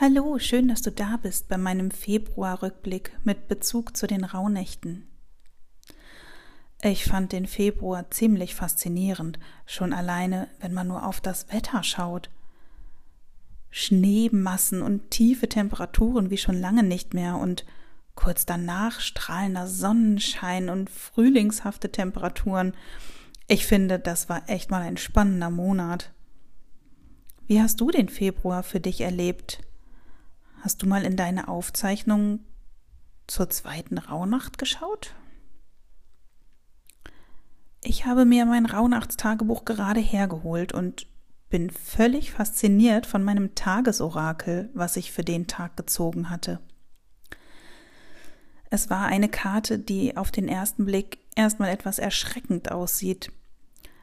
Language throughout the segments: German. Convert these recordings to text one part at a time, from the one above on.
Hallo, schön, dass du da bist bei meinem Februarrückblick mit Bezug zu den Rauhnächten. Ich fand den Februar ziemlich faszinierend, schon alleine, wenn man nur auf das Wetter schaut. Schneemassen und tiefe Temperaturen wie schon lange nicht mehr und kurz danach strahlender Sonnenschein und frühlingshafte Temperaturen. Ich finde, das war echt mal ein spannender Monat. Wie hast du den Februar für dich erlebt? Hast du mal in deine Aufzeichnung zur zweiten Rauhnacht geschaut? Ich habe mir mein Rauhnachtstagebuch gerade hergeholt und bin völlig fasziniert von meinem Tagesorakel, was ich für den Tag gezogen hatte. Es war eine Karte, die auf den ersten Blick erstmal etwas erschreckend aussieht.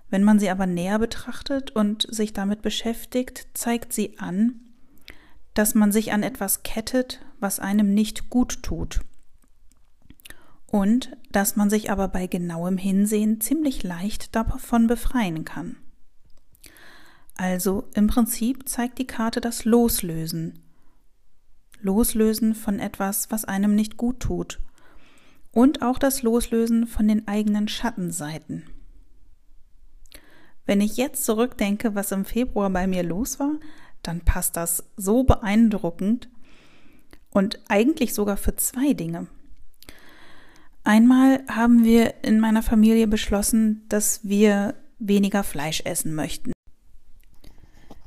Wenn man sie aber näher betrachtet und sich damit beschäftigt, zeigt sie an, dass man sich an etwas kettet, was einem nicht gut tut. Und dass man sich aber bei genauem Hinsehen ziemlich leicht davon befreien kann. Also im Prinzip zeigt die Karte das Loslösen. Loslösen von etwas, was einem nicht gut tut. Und auch das Loslösen von den eigenen Schattenseiten. Wenn ich jetzt zurückdenke, was im Februar bei mir los war, dann passt das so beeindruckend und eigentlich sogar für zwei Dinge. Einmal haben wir in meiner Familie beschlossen, dass wir weniger Fleisch essen möchten.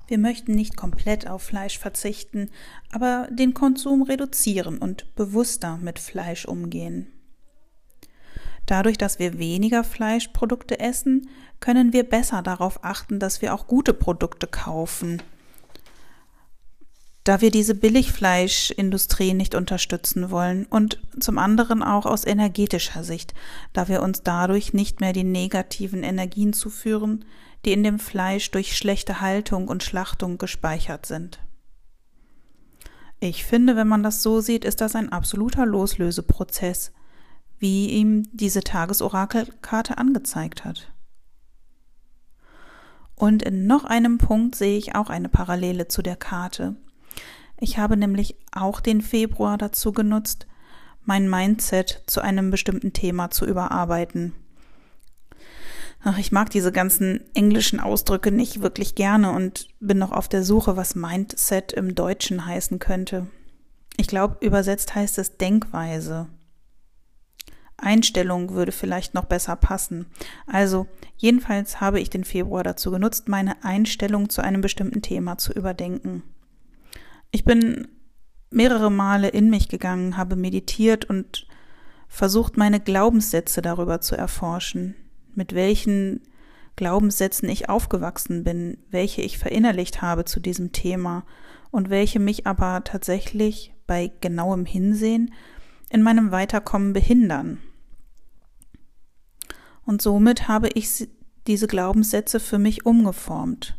Wir möchten nicht komplett auf Fleisch verzichten, aber den Konsum reduzieren und bewusster mit Fleisch umgehen. Dadurch, dass wir weniger Fleischprodukte essen, können wir besser darauf achten, dass wir auch gute Produkte kaufen da wir diese Billigfleischindustrie nicht unterstützen wollen und zum anderen auch aus energetischer Sicht, da wir uns dadurch nicht mehr die negativen Energien zuführen, die in dem Fleisch durch schlechte Haltung und Schlachtung gespeichert sind. Ich finde, wenn man das so sieht, ist das ein absoluter Loslöseprozess, wie ihm diese Tagesorakelkarte angezeigt hat. Und in noch einem Punkt sehe ich auch eine Parallele zu der Karte, ich habe nämlich auch den Februar dazu genutzt, mein Mindset zu einem bestimmten Thema zu überarbeiten. Ach, ich mag diese ganzen englischen Ausdrücke nicht wirklich gerne und bin noch auf der Suche, was Mindset im Deutschen heißen könnte. Ich glaube, übersetzt heißt es Denkweise. Einstellung würde vielleicht noch besser passen. Also, jedenfalls habe ich den Februar dazu genutzt, meine Einstellung zu einem bestimmten Thema zu überdenken. Ich bin mehrere Male in mich gegangen, habe meditiert und versucht, meine Glaubenssätze darüber zu erforschen, mit welchen Glaubenssätzen ich aufgewachsen bin, welche ich verinnerlicht habe zu diesem Thema und welche mich aber tatsächlich bei genauem Hinsehen in meinem Weiterkommen behindern. Und somit habe ich diese Glaubenssätze für mich umgeformt.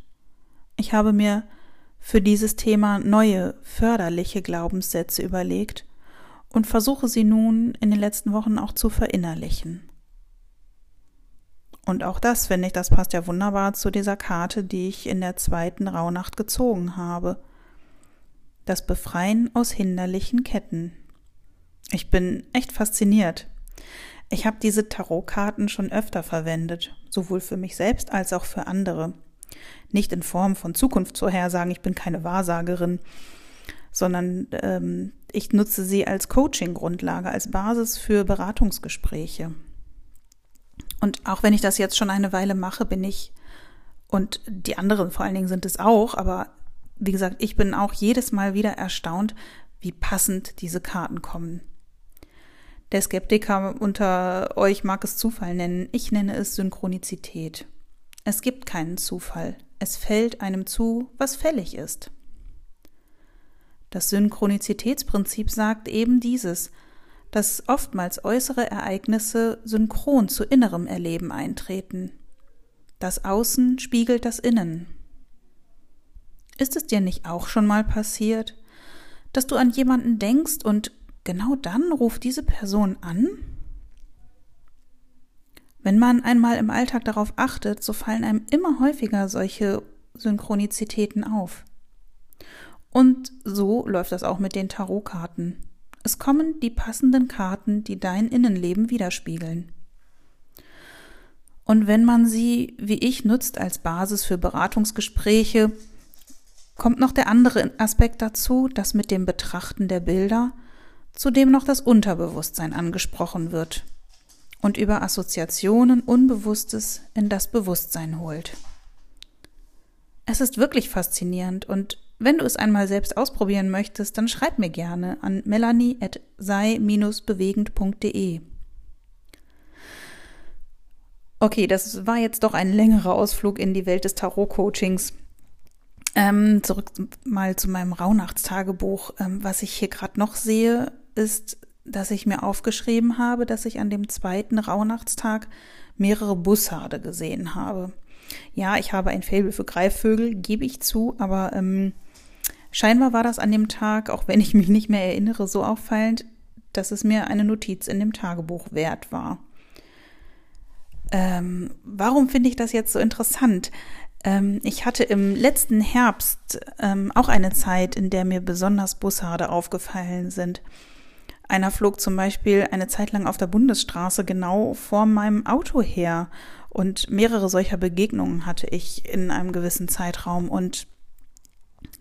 Ich habe mir für dieses Thema neue, förderliche Glaubenssätze überlegt und versuche sie nun in den letzten Wochen auch zu verinnerlichen. Und auch das, finde ich, das passt ja wunderbar zu dieser Karte, die ich in der zweiten Rauhnacht gezogen habe. Das Befreien aus hinderlichen Ketten. Ich bin echt fasziniert. Ich habe diese Tarotkarten schon öfter verwendet, sowohl für mich selbst als auch für andere nicht in Form von Zukunftsvorhersagen, ich bin keine Wahrsagerin, sondern ähm, ich nutze sie als Coaching-Grundlage, als Basis für Beratungsgespräche. Und auch wenn ich das jetzt schon eine Weile mache, bin ich, und die anderen vor allen Dingen sind es auch, aber wie gesagt, ich bin auch jedes Mal wieder erstaunt, wie passend diese Karten kommen. Der Skeptiker unter euch mag es Zufall nennen, ich nenne es Synchronizität. Es gibt keinen Zufall. Es fällt einem zu, was fällig ist. Das Synchronizitätsprinzip sagt eben dieses, dass oftmals äußere Ereignisse synchron zu innerem Erleben eintreten. Das Außen spiegelt das Innen. Ist es dir nicht auch schon mal passiert, dass du an jemanden denkst und genau dann ruft diese Person an? Wenn man einmal im Alltag darauf achtet, so fallen einem immer häufiger solche Synchronizitäten auf. Und so läuft das auch mit den Tarotkarten. Es kommen die passenden Karten, die dein Innenleben widerspiegeln. Und wenn man sie, wie ich, nutzt als Basis für Beratungsgespräche, kommt noch der andere Aspekt dazu, dass mit dem Betrachten der Bilder zudem noch das Unterbewusstsein angesprochen wird und über Assoziationen Unbewusstes in das Bewusstsein holt. Es ist wirklich faszinierend und wenn du es einmal selbst ausprobieren möchtest, dann schreib mir gerne an melanie.sei-bewegend.de. Okay, das war jetzt doch ein längerer Ausflug in die Welt des Tarot-Coachings. Ähm, zurück mal zu meinem Rauhnachtstagebuch. Ähm, was ich hier gerade noch sehe, ist, dass ich mir aufgeschrieben habe, dass ich an dem zweiten Rauhnachtstag mehrere Bussarde gesehen habe. Ja, ich habe ein Faible für Greifvögel, gebe ich zu, aber ähm, scheinbar war das an dem Tag, auch wenn ich mich nicht mehr erinnere, so auffallend, dass es mir eine Notiz in dem Tagebuch wert war. Ähm, warum finde ich das jetzt so interessant? Ähm, ich hatte im letzten Herbst ähm, auch eine Zeit, in der mir besonders Bussarde aufgefallen sind. Einer flog zum Beispiel eine Zeit lang auf der Bundesstraße genau vor meinem Auto her und mehrere solcher Begegnungen hatte ich in einem gewissen Zeitraum und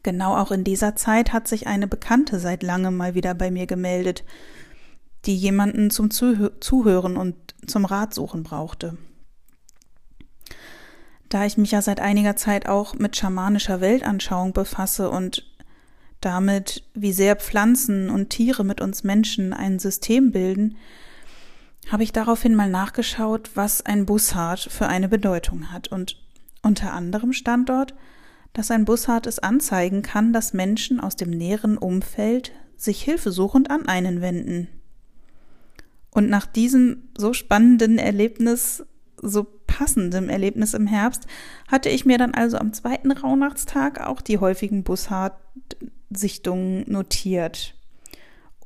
genau auch in dieser Zeit hat sich eine Bekannte seit langem mal wieder bei mir gemeldet, die jemanden zum Zuh Zuhören und zum Rat suchen brauchte. Da ich mich ja seit einiger Zeit auch mit schamanischer Weltanschauung befasse und damit, wie sehr Pflanzen und Tiere mit uns Menschen ein System bilden, habe ich daraufhin mal nachgeschaut, was ein Bussard für eine Bedeutung hat. Und unter anderem stand dort, dass ein Bussard es anzeigen kann, dass Menschen aus dem näheren Umfeld sich hilfesuchend an einen wenden. Und nach diesem so spannenden Erlebnis, so passendem Erlebnis im Herbst, hatte ich mir dann also am zweiten Rauhnachtstag auch die häufigen Bussard-Sichtungen notiert.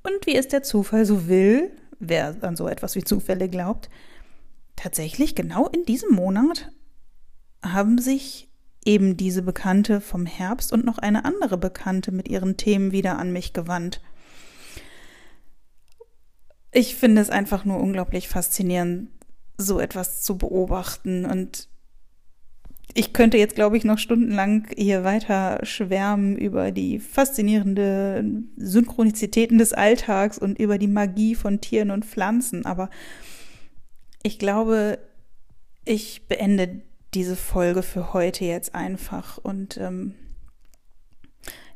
Und wie es der Zufall so will, wer an so etwas wie Zufälle glaubt, tatsächlich genau in diesem Monat haben sich eben diese Bekannte vom Herbst und noch eine andere Bekannte mit ihren Themen wieder an mich gewandt. Ich finde es einfach nur unglaublich faszinierend, so etwas zu beobachten und ich könnte jetzt, glaube ich, noch stundenlang hier weiter schwärmen über die faszinierende Synchronizitäten des Alltags und über die Magie von Tieren und Pflanzen. Aber ich glaube, ich beende diese Folge für heute jetzt einfach. Und ähm,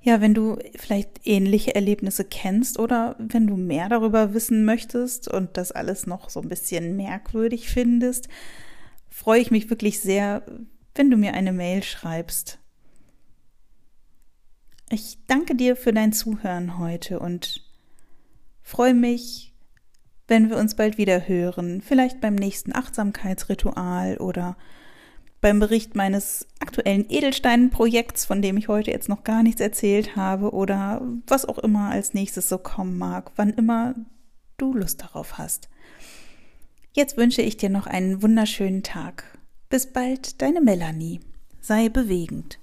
ja, wenn du vielleicht ähnliche Erlebnisse kennst oder wenn du mehr darüber wissen möchtest und das alles noch so ein bisschen merkwürdig findest, freue ich mich wirklich sehr, wenn du mir eine Mail schreibst. Ich danke dir für dein Zuhören heute und freue mich, wenn wir uns bald wieder hören, vielleicht beim nächsten Achtsamkeitsritual oder beim Bericht meines aktuellen Edelsteinprojekts, von dem ich heute jetzt noch gar nichts erzählt habe oder was auch immer als nächstes so kommen mag, wann immer du Lust darauf hast. Jetzt wünsche ich dir noch einen wunderschönen Tag. Bis bald, deine Melanie. Sei bewegend.